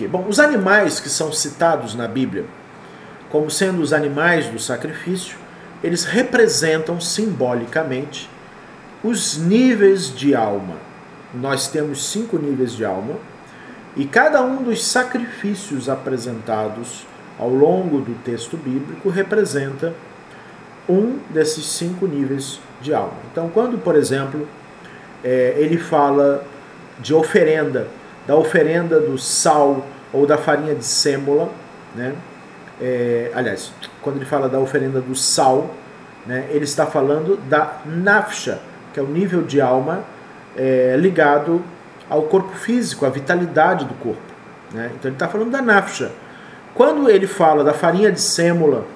quê? Bom, os animais que são citados na Bíblia como sendo os animais do sacrifício, eles representam simbolicamente os níveis de alma. Nós temos cinco níveis de alma e cada um dos sacrifícios apresentados ao longo do texto bíblico representa um desses cinco níveis de alma. Então, quando, por exemplo, é, ele fala de oferenda, da oferenda do sal ou da farinha de sêmola, né? É, aliás, quando ele fala da oferenda do sal, né, ele está falando da nafsha, que é o nível de alma é, ligado ao corpo físico, à vitalidade do corpo. Né? Então ele está falando da nafsha. Quando ele fala da farinha de sêmola,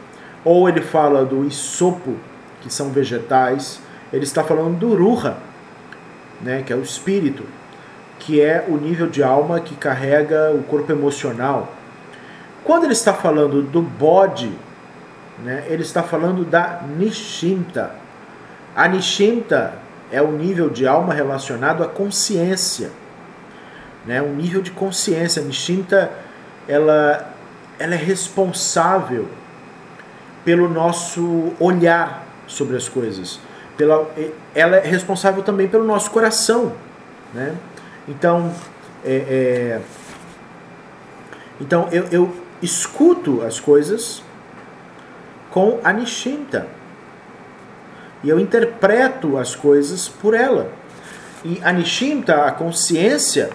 ou ele fala do isopo, que são vegetais, ele está falando do ruha, né, que é o espírito, que é o nível de alma que carrega o corpo emocional. Quando ele está falando do bode, né, ele está falando da nishimta. A nishimta é o nível de alma relacionado à consciência, né, um nível de consciência. A nishimta ela, ela é responsável pelo nosso olhar sobre as coisas. Pela, ela é responsável também pelo nosso coração. Né? Então, é, é, então eu, eu escuto as coisas com a Nishinta. E eu interpreto as coisas por ela. E a Nishinta, a consciência,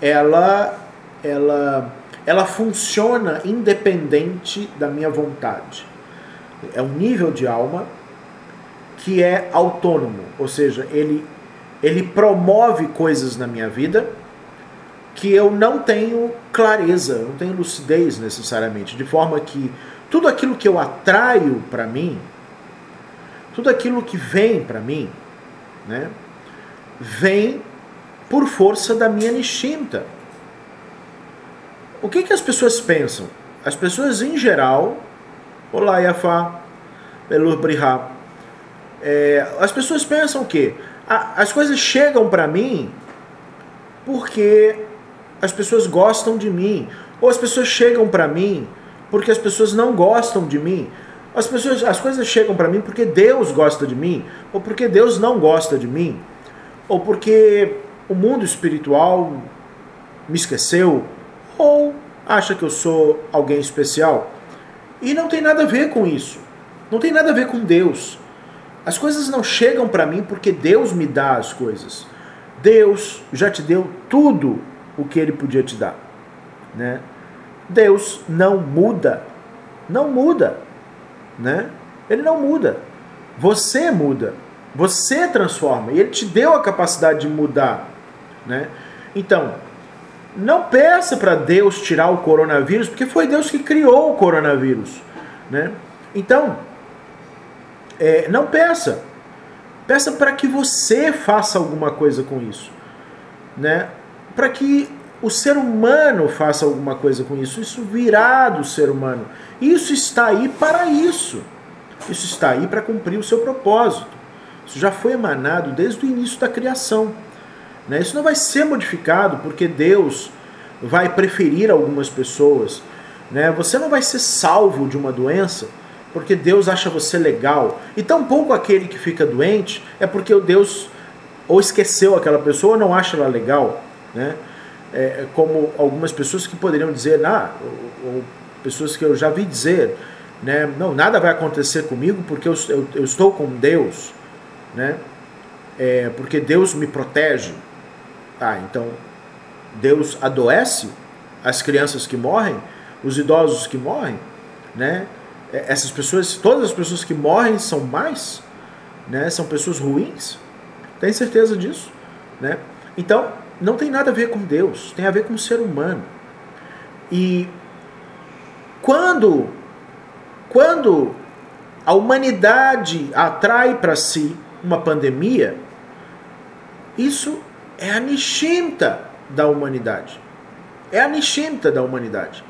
ela, ela, ela funciona independente da minha vontade. É um nível de alma que é autônomo, ou seja, ele, ele promove coisas na minha vida que eu não tenho clareza, não tenho lucidez necessariamente, de forma que tudo aquilo que eu atraio para mim, tudo aquilo que vem para mim, né, vem por força da minha nishinta. O que, que as pessoas pensam? As pessoas em geral, olá Yafá, Belur Brihá, é, as pessoas pensam as coisas chegam para mim porque as pessoas gostam de mim, ou as pessoas chegam para mim porque as pessoas não gostam de mim. As pessoas, as coisas chegam para mim porque Deus gosta de mim, ou porque Deus não gosta de mim, ou porque o mundo espiritual me esqueceu, ou acha que eu sou alguém especial. E não tem nada a ver com isso. Não tem nada a ver com Deus. As coisas não chegam para mim porque Deus me dá as coisas. Deus já te deu tudo o que ele podia te dar, né? Deus não muda. Não muda, né? Ele não muda. Você muda. Você transforma. E ele te deu a capacidade de mudar, né? Então, não peça para Deus tirar o coronavírus, porque foi Deus que criou o coronavírus, né? Então, é, não peça. Peça para que você faça alguma coisa com isso, né? Para que o ser humano faça alguma coisa com isso. Isso virá do ser humano. Isso está aí para isso. Isso está aí para cumprir o seu propósito. Isso já foi emanado desde o início da criação. Né? Isso não vai ser modificado porque Deus vai preferir algumas pessoas. Né? Você não vai ser salvo de uma doença porque Deus acha você legal. E tampouco aquele que fica doente é porque o Deus ou esqueceu aquela pessoa ou não acha ela legal. Né? É, como algumas pessoas que poderiam dizer, ah, ou, ou, pessoas que eu já vi dizer, né, não, nada vai acontecer comigo porque eu, eu, eu estou com Deus, né? É, porque Deus me protege. Ah, então Deus adoece as crianças que morrem, os idosos que morrem, né? É, essas pessoas, todas as pessoas que morrem são mais, né? São pessoas ruins. Tem certeza disso, né? Então, não tem nada a ver com Deus, tem a ver com o ser humano. E quando quando a humanidade atrai para si uma pandemia, isso é a nishimta da humanidade. É a nishimta da humanidade.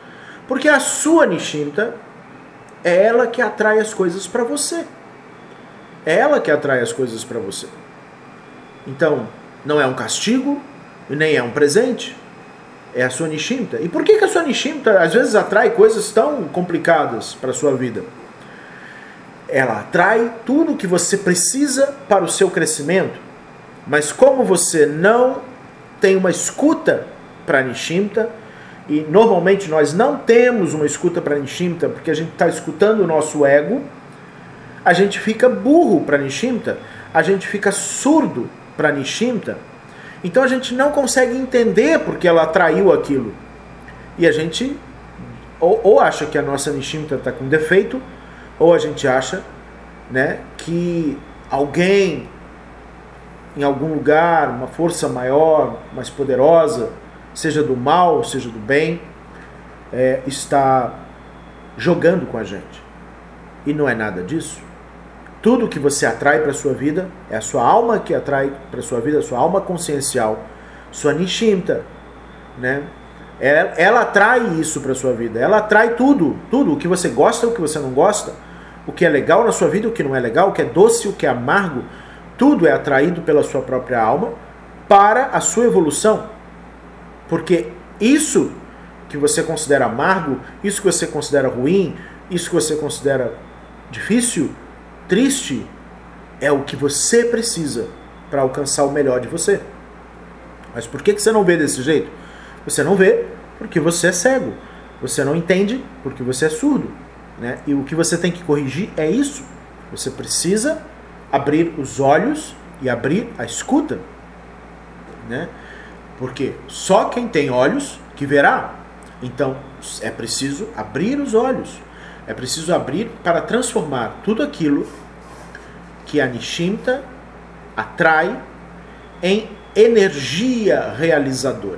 Porque a sua nishimta é ela que atrai as coisas para você. É ela que atrai as coisas para você. Então, não é um castigo nem é um presente. é a sua Nishimta. E por que, que a sua Nishimta às vezes atrai coisas tão complicadas para a sua vida? Ela atrai tudo que você precisa para o seu crescimento, mas como você não tem uma escuta para Nishimta, e normalmente nós não temos uma escuta para Nishimta porque a gente está escutando o nosso ego, a gente fica burro para Nishimta, a gente fica surdo para Nishimta, então a gente não consegue entender porque ela atraiu aquilo. E a gente ou, ou acha que a nossa Nishimta está com defeito, ou a gente acha né, que alguém em algum lugar, uma força maior, mais poderosa, seja do mal, seja do bem, é, está jogando com a gente. E não é nada disso. Tudo que você atrai para a sua vida é a sua alma que atrai para a sua vida, a sua alma consciencial, sua nishimta, né? Ela, ela atrai isso para a sua vida. Ela atrai tudo, tudo, o que você gosta, o que você não gosta, o que é legal na sua vida, o que não é legal, o que é doce, o que é amargo, tudo é atraído pela sua própria alma para a sua evolução. Porque isso que você considera amargo, isso que você considera ruim, isso que você considera difícil, triste é o que você precisa para alcançar o melhor de você. Mas por que, que você não vê desse jeito? Você não vê porque você é cego. Você não entende porque você é surdo. Né? E o que você tem que corrigir é isso. Você precisa abrir os olhos e abrir a escuta. Né? Porque só quem tem olhos que verá. Então é preciso abrir os olhos. É preciso abrir para transformar tudo aquilo que a Nishimta atrai em energia realizadora.